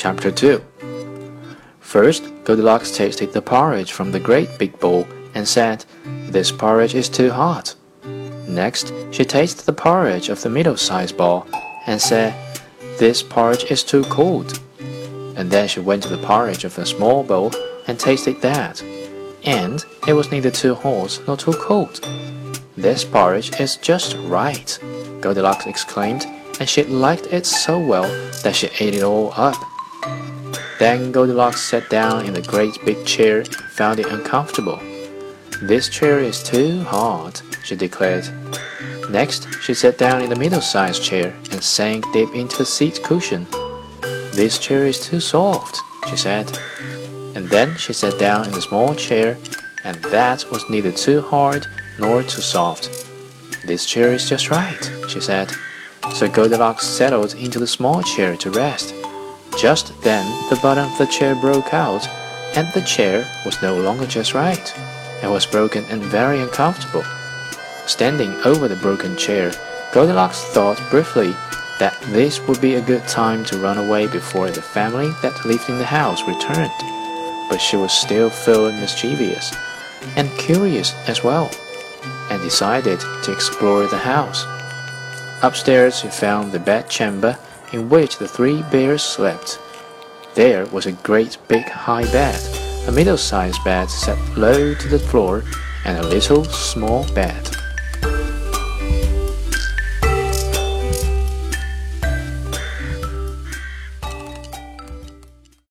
Chapter 2 First, Goldilocks tasted the porridge from the great big bowl and said, This porridge is too hot. Next, she tasted the porridge of the middle sized bowl and said, This porridge is too cold. And then she went to the porridge of the small bowl and tasted that, and it was neither too hot nor too cold. This porridge is just right, Goldilocks exclaimed, and she liked it so well that she ate it all up. Then Goldilocks sat down in the great big chair and found it uncomfortable. This chair is too hard, she declared. Next, she sat down in the middle sized chair and sank deep into the seat cushion. This chair is too soft, she said. And then she sat down in the small chair, and that was neither too hard nor too soft. This chair is just right, she said. So Goldilocks settled into the small chair to rest. Just then, the bottom of the chair broke out, and the chair was no longer just right. It was broken and very uncomfortable. Standing over the broken chair, Goldilocks thought briefly that this would be a good time to run away before the family that lived in the house returned. But she was still feeling mischievous and curious as well, and decided to explore the house. Upstairs, she found the bedchamber in which the three bears slept. There was a great big high bed, a middle sized bed set low to the floor, and a little small bed.